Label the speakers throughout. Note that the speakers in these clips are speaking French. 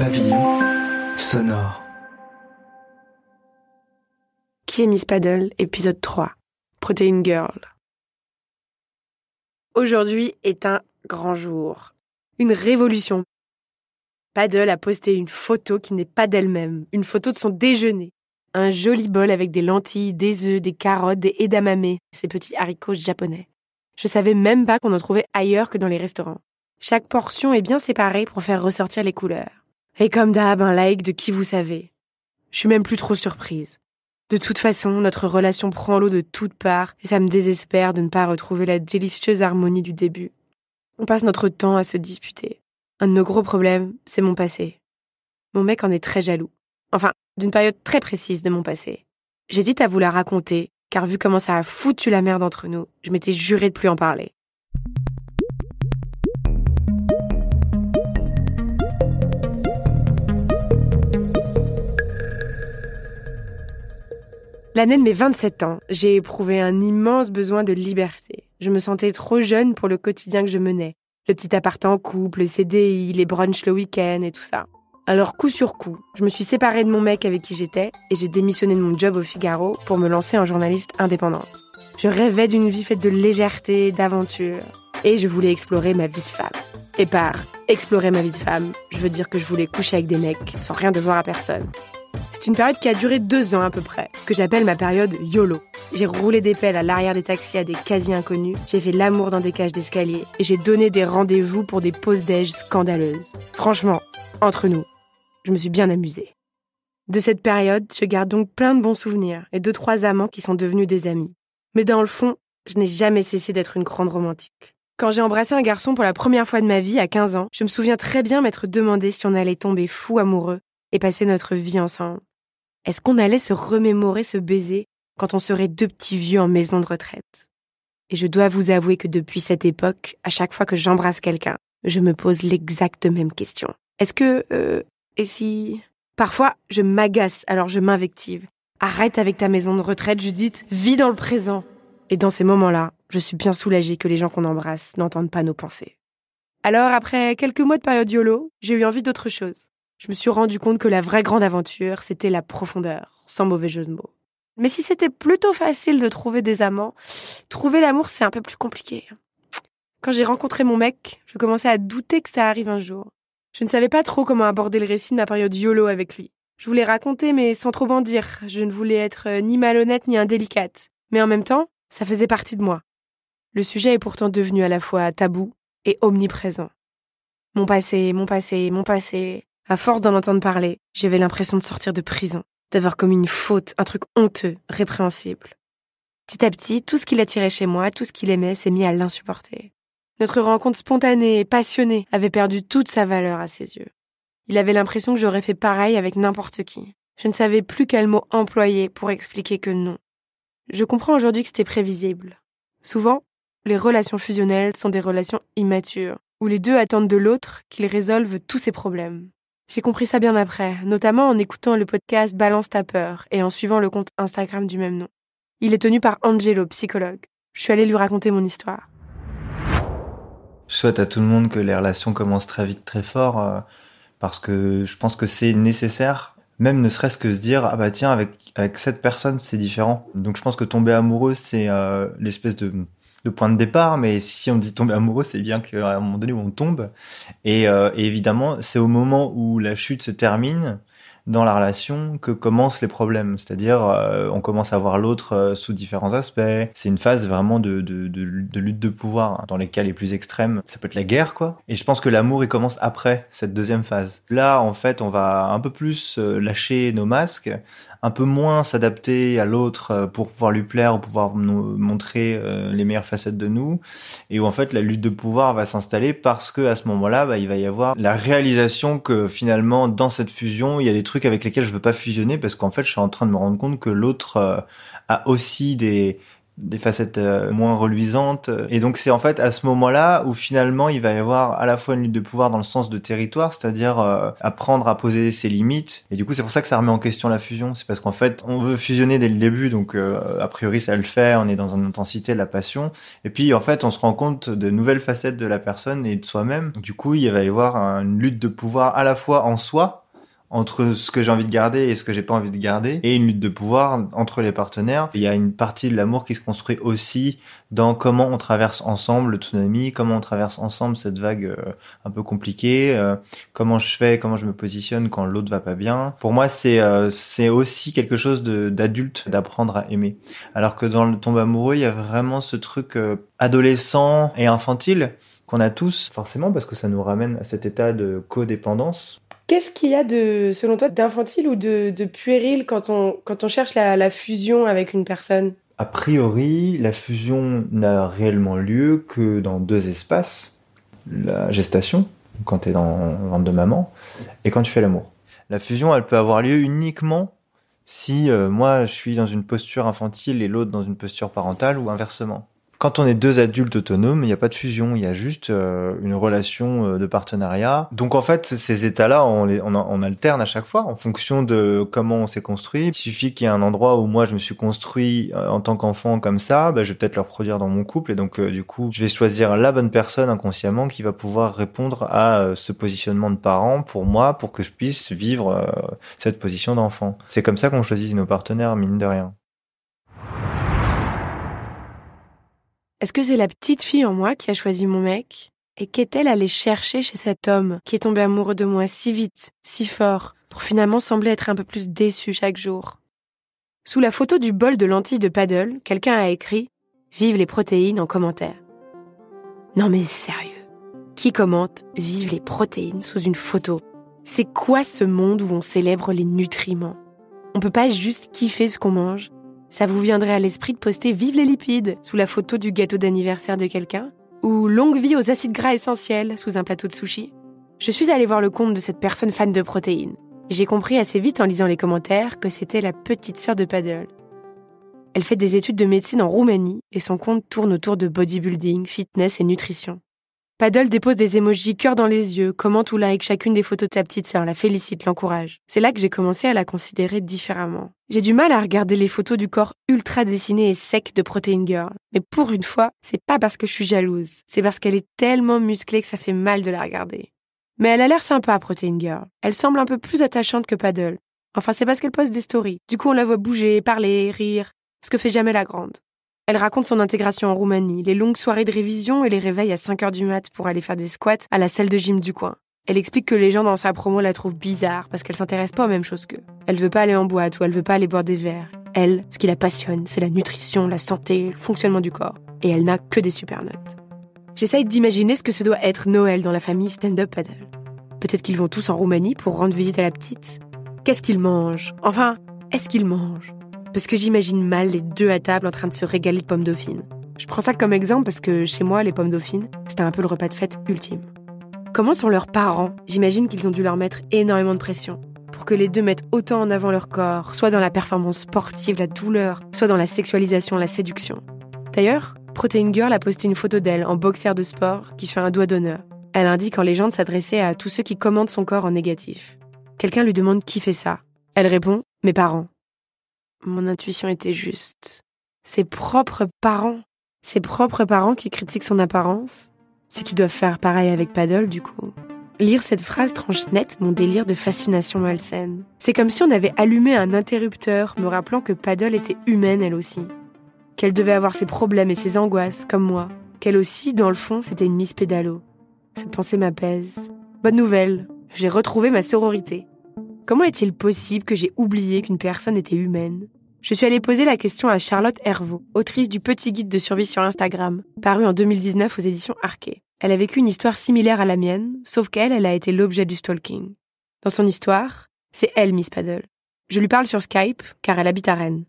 Speaker 1: Pavillon sonore.
Speaker 2: Qui est Miss Paddle, épisode 3. Protein Girl. Aujourd'hui est un grand jour. Une révolution. Paddle a posté une photo qui n'est pas d'elle-même, une photo de son déjeuner. Un joli bol avec des lentilles, des œufs, des carottes, des edamame, ces petits haricots japonais. Je savais même pas qu'on en trouvait ailleurs que dans les restaurants. Chaque portion est bien séparée pour faire ressortir les couleurs. Et comme d'hab, un like de qui vous savez. Je suis même plus trop surprise. De toute façon, notre relation prend l'eau de toutes parts et ça me désespère de ne pas retrouver la délicieuse harmonie du début. On passe notre temps à se disputer. Un de nos gros problèmes, c'est mon passé. Mon mec en est très jaloux. Enfin, d'une période très précise de mon passé. J'hésite à vous la raconter, car vu comment ça a foutu la merde entre nous, je m'étais juré de plus en parler. L'année de mes 27 ans, j'ai éprouvé un immense besoin de liberté. Je me sentais trop jeune pour le quotidien que je menais. Le petit appart en couple, le CDI, les brunchs le week-end et tout ça. Alors coup sur coup, je me suis séparée de mon mec avec qui j'étais et j'ai démissionné de mon job au Figaro pour me lancer en journaliste indépendante. Je rêvais d'une vie faite de légèreté, d'aventure et je voulais explorer ma vie de femme. Et par explorer ma vie de femme, je veux dire que je voulais coucher avec des mecs sans rien devoir à personne. C'est une période qui a duré deux ans à peu près, que j'appelle ma période YOLO. J'ai roulé des pelles à l'arrière des taxis à des quasi-inconnus, j'ai fait l'amour dans des cages d'escalier, et j'ai donné des rendez-vous pour des pauses déj scandaleuses. Franchement, entre nous, je me suis bien amusée. De cette période, je garde donc plein de bons souvenirs, et deux trois amants qui sont devenus des amis. Mais dans le fond, je n'ai jamais cessé d'être une grande romantique. Quand j'ai embrassé un garçon pour la première fois de ma vie à 15 ans, je me souviens très bien m'être demandé si on allait tomber fou amoureux et passer notre vie ensemble. Est-ce qu'on allait se remémorer ce baiser quand on serait deux petits vieux en maison de retraite? Et je dois vous avouer que depuis cette époque, à chaque fois que j'embrasse quelqu'un, je me pose l'exacte même question. Est-ce que... Euh, et si... Parfois, je m'agace, alors je m'invective. Arrête avec ta maison de retraite, Judith, vis dans le présent. Et dans ces moments-là, je suis bien soulagée que les gens qu'on embrasse n'entendent pas nos pensées. Alors, après quelques mois de période YOLO, j'ai eu envie d'autre chose je me suis rendu compte que la vraie grande aventure, c'était la profondeur, sans mauvais jeu de mots. Mais si c'était plutôt facile de trouver des amants, trouver l'amour, c'est un peu plus compliqué. Quand j'ai rencontré mon mec, je commençais à douter que ça arrive un jour. Je ne savais pas trop comment aborder le récit de ma période YOLO avec lui. Je voulais raconter, mais sans trop en dire. Je ne voulais être euh, ni malhonnête ni indélicate. Mais en même temps, ça faisait partie de moi. Le sujet est pourtant devenu à la fois tabou et omniprésent. Mon passé, mon passé, mon passé. À force d'en entendre parler, j'avais l'impression de sortir de prison, d'avoir commis une faute, un truc honteux, répréhensible. Petit à petit, tout ce qu'il attirait chez moi, tout ce qu'il aimait, s'est mis à l'insupporter. Notre rencontre spontanée et passionnée avait perdu toute sa valeur à ses yeux. Il avait l'impression que j'aurais fait pareil avec n'importe qui. Je ne savais plus quel mot employer pour expliquer que non. Je comprends aujourd'hui que c'était prévisible. Souvent, les relations fusionnelles sont des relations immatures, où les deux attendent de l'autre qu'il résolve tous ses problèmes. J'ai compris ça bien après, notamment en écoutant le podcast Balance ta peur et en suivant le compte Instagram du même nom. Il est tenu par Angelo, psychologue. Je suis allée lui raconter mon histoire.
Speaker 3: Je souhaite à tout le monde que les relations commencent très vite, très fort, euh, parce que je pense que c'est nécessaire, même ne serait-ce que se dire ah bah tiens avec cette personne c'est différent. Donc je pense que tomber amoureux c'est euh, l'espèce de de point de départ, mais si on dit tomber amoureux, c'est bien qu'à un moment donné on tombe. Et, euh, évidemment, c'est au moment où la chute se termine dans la relation que commencent les problèmes. C'est-à-dire, euh, on commence à voir l'autre euh, sous différents aspects. C'est une phase vraiment de, de, de, lutte de pouvoir. Hein. Dans les cas les plus extrêmes, ça peut être la guerre, quoi. Et je pense que l'amour, il commence après cette deuxième phase. Là, en fait, on va un peu plus lâcher nos masques un peu moins s'adapter à l'autre euh, pour pouvoir lui plaire ou pouvoir nous montrer euh, les meilleures facettes de nous. Et où en fait la lutte de pouvoir va s'installer parce que à ce moment-là bah, il va y avoir la réalisation que finalement dans cette fusion il y a des trucs avec lesquels je veux pas fusionner parce qu'en fait je suis en train de me rendre compte que l'autre euh, a aussi des des facettes euh, moins reluisantes. Et donc c'est en fait à ce moment-là où finalement il va y avoir à la fois une lutte de pouvoir dans le sens de territoire, c'est-à-dire euh, apprendre à poser ses limites. Et du coup c'est pour ça que ça remet en question la fusion. C'est parce qu'en fait on veut fusionner dès le début, donc euh, a priori ça le fait, on est dans une intensité de la passion. Et puis en fait on se rend compte de nouvelles facettes de la personne et de soi-même. Du coup il va y avoir une lutte de pouvoir à la fois en soi, entre ce que j'ai envie de garder et ce que j'ai pas envie de garder et une lutte de pouvoir entre les partenaires. Il y a une partie de l'amour qui se construit aussi dans comment on traverse ensemble le tsunami, comment on traverse ensemble cette vague euh, un peu compliquée, euh, comment je fais, comment je me positionne quand l'autre va pas bien. Pour moi, c'est euh, c'est aussi quelque chose d'adulte d'apprendre à aimer. Alors que dans le tombe amoureux, il y a vraiment ce truc adolescent et infantile qu'on a tous, forcément parce que ça nous ramène à cet état de codépendance
Speaker 2: Qu'est-ce qu'il y a de, selon toi, d'infantile ou de, puéril quand on, quand on cherche la, fusion avec une personne?
Speaker 3: A priori, la fusion n'a réellement lieu que dans deux espaces. La gestation, quand tu es dans le ventre de maman, et quand tu fais l'amour. La fusion, elle peut avoir lieu uniquement si euh, moi je suis dans une posture infantile et l'autre dans une posture parentale ou inversement. Quand on est deux adultes autonomes, il n'y a pas de fusion, il y a juste euh, une relation euh, de partenariat. Donc en fait, ces états-là, on, les, on, alterne à chaque fois en fonction de comment on s'est construit. Il suffit qu'il y ait un endroit où moi je me suis construit euh, en tant qu'enfant comme ça, bah, je vais peut-être le reproduire dans mon couple et donc du coup, je vais choisir la bonne personne inconsciemment qui va pouvoir répondre à ce positionnement de parent pour moi, pour que je puisse vivre cette position d'enfant. C'est comme ça qu'on choisit nos partenaires, mine de rien.
Speaker 2: Est-ce que c'est la petite fille en moi qui a choisi mon mec? Et qu'est-elle allée chercher chez cet homme qui est tombé amoureux de moi si vite, si fort, pour finalement sembler être un peu plus déçu chaque jour? Sous la photo du bol de lentilles de paddle, quelqu'un a écrit Vive les protéines en commentaire. Non mais sérieux? Qui commente Vive les protéines sous une photo? C'est quoi ce monde où on célèbre les nutriments? On peut pas juste kiffer ce qu'on mange ça vous viendrait à l'esprit de poster Vive les lipides sous la photo du gâteau d'anniversaire de quelqu'un Ou Longue vie aux acides gras essentiels sous un plateau de sushi Je suis allée voir le compte de cette personne fan de protéines. J'ai compris assez vite en lisant les commentaires que c'était la petite sœur de Paddle. Elle fait des études de médecine en Roumanie et son compte tourne autour de bodybuilding, fitness et nutrition. Paddle dépose des émojis cœur dans les yeux, commente ou like chacune des photos de sa petite sœur, la félicite, l'encourage. C'est là que j'ai commencé à la considérer différemment. J'ai du mal à regarder les photos du corps ultra dessiné et sec de Protein Girl. Mais pour une fois, c'est pas parce que je suis jalouse. C'est parce qu'elle est tellement musclée que ça fait mal de la regarder. Mais elle a l'air sympa, Protein Girl. Elle semble un peu plus attachante que Paddle. Enfin, c'est parce qu'elle poste des stories. Du coup, on la voit bouger, parler, rire. Ce que fait jamais la grande. Elle raconte son intégration en Roumanie, les longues soirées de révision et les réveils à 5 heures du mat pour aller faire des squats à la salle de gym du coin. Elle explique que les gens dans sa promo la trouvent bizarre parce qu'elle s'intéresse pas aux mêmes choses qu'eux. Elle veut pas aller en boîte ou elle veut pas aller boire des verres. Elle, ce qui la passionne, c'est la nutrition, la santé, le fonctionnement du corps. Et elle n'a que des super notes. J'essaye d'imaginer ce que ce doit être Noël dans la famille Stand-Up Paddle. Peut-être qu'ils vont tous en Roumanie pour rendre visite à la petite. Qu'est-ce qu'ils mangent? Enfin, est-ce qu'ils mangent? Parce que j'imagine mal les deux à table en train de se régaler de pommes dauphines. Je prends ça comme exemple parce que chez moi, les pommes dauphines, c'était un peu le repas de fête ultime. Comment sont leurs parents? J'imagine qu'ils ont dû leur mettre énormément de pression pour que les deux mettent autant en avant leur corps, soit dans la performance sportive, la douleur, soit dans la sexualisation, la séduction. D'ailleurs, Protein Girl a posté une photo d'elle en boxer de sport qui fait un doigt d'honneur. Elle indique en légende s'adresser à tous ceux qui commandent son corps en négatif. Quelqu'un lui demande qui fait ça? Elle répond Mes parents. Mon intuition était juste. Ses propres parents. Ses propres parents qui critiquent son apparence. Ce qui doivent faire pareil avec Paddle, du coup. Lire cette phrase tranche net mon délire de fascination malsaine. C'est comme si on avait allumé un interrupteur me rappelant que Paddle était humaine elle aussi. Qu'elle devait avoir ses problèmes et ses angoisses, comme moi. Qu'elle aussi, dans le fond, c'était une Miss Pédalo. Cette pensée m'apaise. Bonne nouvelle, j'ai retrouvé ma sororité. Comment est-il possible que j'ai oublié qu'une personne était humaine? Je suis allée poser la question à Charlotte Hervaux, autrice du Petit Guide de survie sur Instagram, paru en 2019 aux éditions Arquet. Elle a vécu une histoire similaire à la mienne, sauf qu'elle, elle a été l'objet du stalking. Dans son histoire, c'est elle Miss Paddle. Je lui parle sur Skype, car elle habite à Rennes.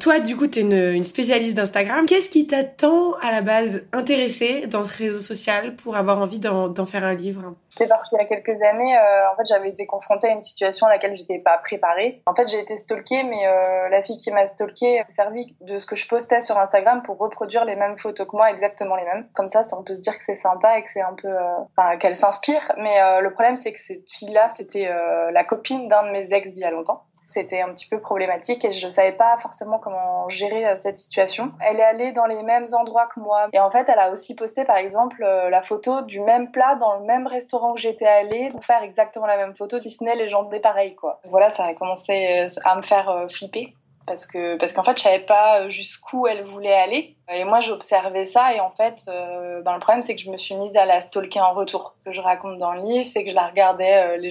Speaker 2: Toi, du coup, tu es une, spécialiste d'Instagram. Qu'est-ce qui t'a tant, à la base, intéressé dans ce réseau social pour avoir envie d'en faire un livre?
Speaker 1: C'est parce qu'il y a quelques années, euh, en fait, j'avais été confrontée à une situation à laquelle j'étais pas préparée. En fait, j'ai été stalkée, mais euh, la fille qui m'a stalkée s'est servie de ce que je postais sur Instagram pour reproduire les mêmes photos que moi, exactement les mêmes. Comme ça, on peut se dire que c'est sympa et que c'est un peu, euh, qu'elle s'inspire. Mais le problème, c'est que cette fille-là, c'était la copine d'un de mes ex d'il y a longtemps. C'était un petit peu problématique et je savais pas forcément comment gérer euh, cette situation. Elle est allée dans les mêmes endroits que moi et en fait, elle a aussi posté par exemple euh, la photo du même plat dans le même restaurant que j'étais allée pour faire exactement la même photo, si ce n'est les gens pareils quoi. Voilà, ça a commencé euh, à me faire flipper parce que parce qu'en fait je savais pas jusqu'où elle voulait aller. Et moi j'observais ça et en fait euh, ben, le problème c'est que je me suis mise à la stalker en retour. Ce que je raconte dans le livre c'est que je la regardais euh, les,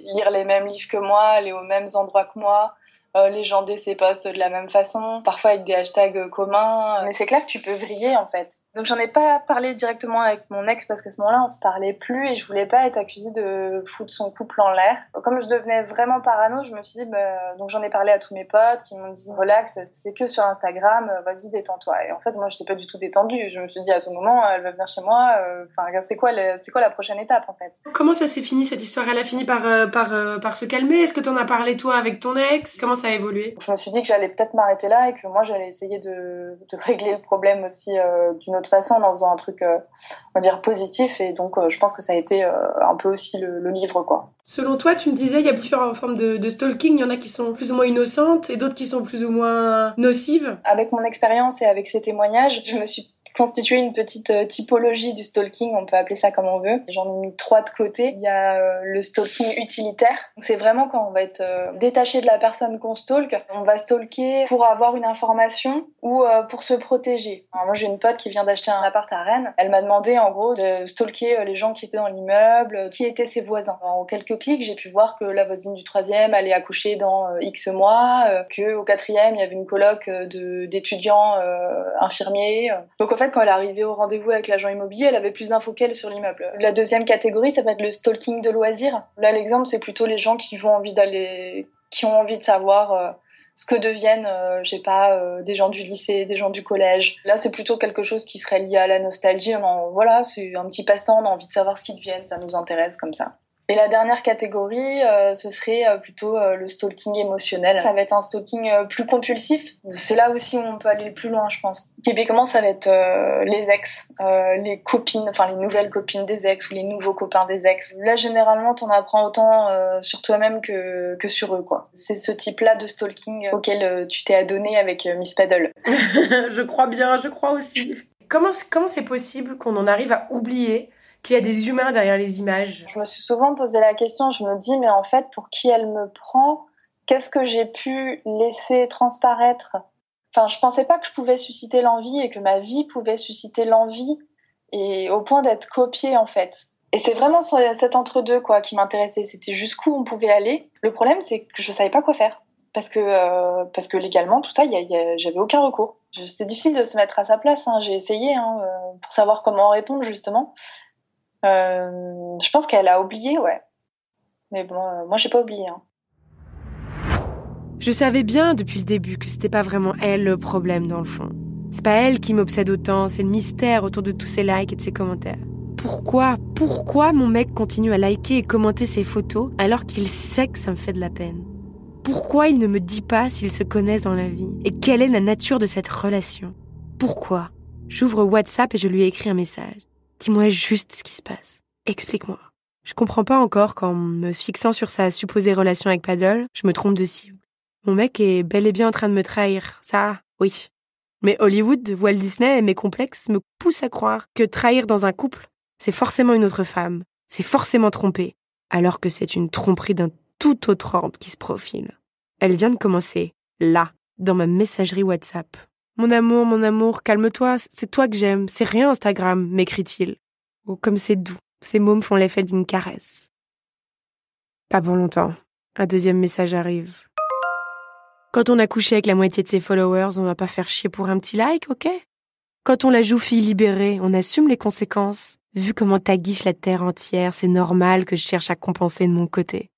Speaker 1: lire les mêmes livres que moi aller aux mêmes endroits que moi euh, ses posts de la même façon parfois avec des hashtags communs. Mais c'est clair que tu peux vriller en fait donc j'en ai pas parlé directement avec mon ex parce qu'à ce moment-là on se parlait plus et je voulais pas être accusée de foutre son couple en l'air. Comme je devenais vraiment parano, je me suis dit bah, donc j'en ai parlé à tous mes potes qui m'ont dit relax, c'est que sur Instagram, vas-y détends-toi. Et en fait moi j'étais pas du tout détendue. Je me suis dit à ce moment elle va venir chez moi. Euh, enfin c'est quoi c'est quoi la prochaine étape en fait?
Speaker 2: Comment ça s'est fini cette histoire? Elle a fini par euh, par euh, par se calmer? Est-ce que tu en as parlé toi avec ton ex? Comment ça a évolué?
Speaker 1: Je me suis dit que j'allais peut-être m'arrêter là et que moi j'allais essayer de, de régler le problème aussi d'une autre façon en faisant un truc, euh, on va dire, positif. Et donc, euh, je pense que ça a été euh, un peu aussi le, livre, quoi.
Speaker 2: Selon toi, tu me disais, il y a différentes formes de, de stalking. Il y en a qui sont plus ou moins innocentes et d'autres qui sont plus ou moins nocives.
Speaker 1: Avec mon expérience et avec ces témoignages, je me suis constituer une petite euh, typologie du stalking, on peut appeler ça comme on veut. J'en ai mis trois de côté. Il y a euh, le stalking utilitaire. C'est vraiment quand on va être euh, détaché de la personne qu'on stalk. On va stalker pour avoir une information ou pour se protéger. moi, j'ai une pote qui vient d'acheter un appart à Rennes. Elle m'a demandé en gros de stalker les gens qui étaient dans l'immeuble, qui étaient ses voisins. En quelques clics, j'ai pu voir que la voisine du troisième allait accoucher dans X mois, que au quatrième, il y avait une coloc d'étudiants infirmiers. Donc en fait, quand elle est arrivée au rendez-vous avec l'agent immobilier, elle avait plus d'infos qu'elle sur l'immeuble. La deuxième catégorie, ça va être le stalking de loisirs. Là, l'exemple, c'est plutôt les gens qui vont envie d'aller, qui ont envie de savoir euh, ce que deviennent, euh, je sais pas, euh, des gens du lycée, des gens du collège. Là, c'est plutôt quelque chose qui serait lié à la nostalgie. voilà, c'est un petit passe-temps, on a envie de savoir ce qu'ils deviennent, ça nous intéresse comme ça. Et la dernière catégorie, euh, ce serait euh, plutôt euh, le stalking émotionnel. Ça va être un stalking plus compulsif. C'est là aussi où on peut aller le plus loin, je pense. Typiquement, ça va être les ex, les copines, enfin les nouvelles copines des ex ou les nouveaux copains des ex. Là, généralement, t'en apprends autant sur toi-même que, que sur eux, quoi. C'est ce type-là de stalking auquel tu t'es adonné avec Miss Paddle.
Speaker 2: je crois bien, je crois aussi. Comment comment c'est possible qu'on en arrive à oublier qu'il y a des humains derrière les images
Speaker 1: Je me suis souvent posé la question, je me dis, mais en fait, pour qui elle me prend Qu'est-ce que j'ai pu laisser transparaître? Enfin, je pensais pas que je pouvais susciter l'envie et que ma vie pouvait susciter l'envie et au point d'être copiée en fait. Et c'est vraiment cet entre-deux quoi qui m'intéressait. C'était jusqu'où on pouvait aller. Le problème, c'est que je savais pas quoi faire parce que euh, parce que légalement tout ça, j'avais aucun recours. C'est difficile de se mettre à sa place. Hein. J'ai essayé hein, euh, pour savoir comment répondre justement. Euh, je pense qu'elle a oublié, ouais. Mais bon, euh, moi j'ai pas oublié. Hein.
Speaker 2: Je savais bien depuis le début que c'était pas vraiment elle le problème dans le fond. C'est pas elle qui m'obsède autant, c'est le mystère autour de tous ses likes et de ses commentaires. Pourquoi, pourquoi mon mec continue à liker et commenter ses photos alors qu'il sait que ça me fait de la peine? Pourquoi il ne me dit pas s'ils se connaissent dans la vie? Et quelle est la nature de cette relation? Pourquoi? J'ouvre WhatsApp et je lui écris un message. Dis-moi juste ce qui se passe. Explique-moi. Je comprends pas encore qu'en me fixant sur sa supposée relation avec Paddle, je me trompe de cible. Mon mec est bel et bien en train de me trahir, ça, oui. Mais Hollywood, Walt Disney et mes complexes me poussent à croire que trahir dans un couple, c'est forcément une autre femme, c'est forcément tromper, alors que c'est une tromperie d'un tout autre ordre qui se profile. Elle vient de commencer, là, dans ma messagerie WhatsApp. Mon amour, mon amour, calme-toi, c'est toi que j'aime, c'est rien Instagram, m'écrit-il. Oh, comme c'est doux, ces mots me font l'effet d'une caresse. Pas pour longtemps. Un deuxième message arrive. Quand on a couché avec la moitié de ses followers, on va pas faire chier pour un petit like, ok? Quand on la joue fille libérée, on assume les conséquences. Vu comment t'aguiche la terre entière, c'est normal que je cherche à compenser de mon côté.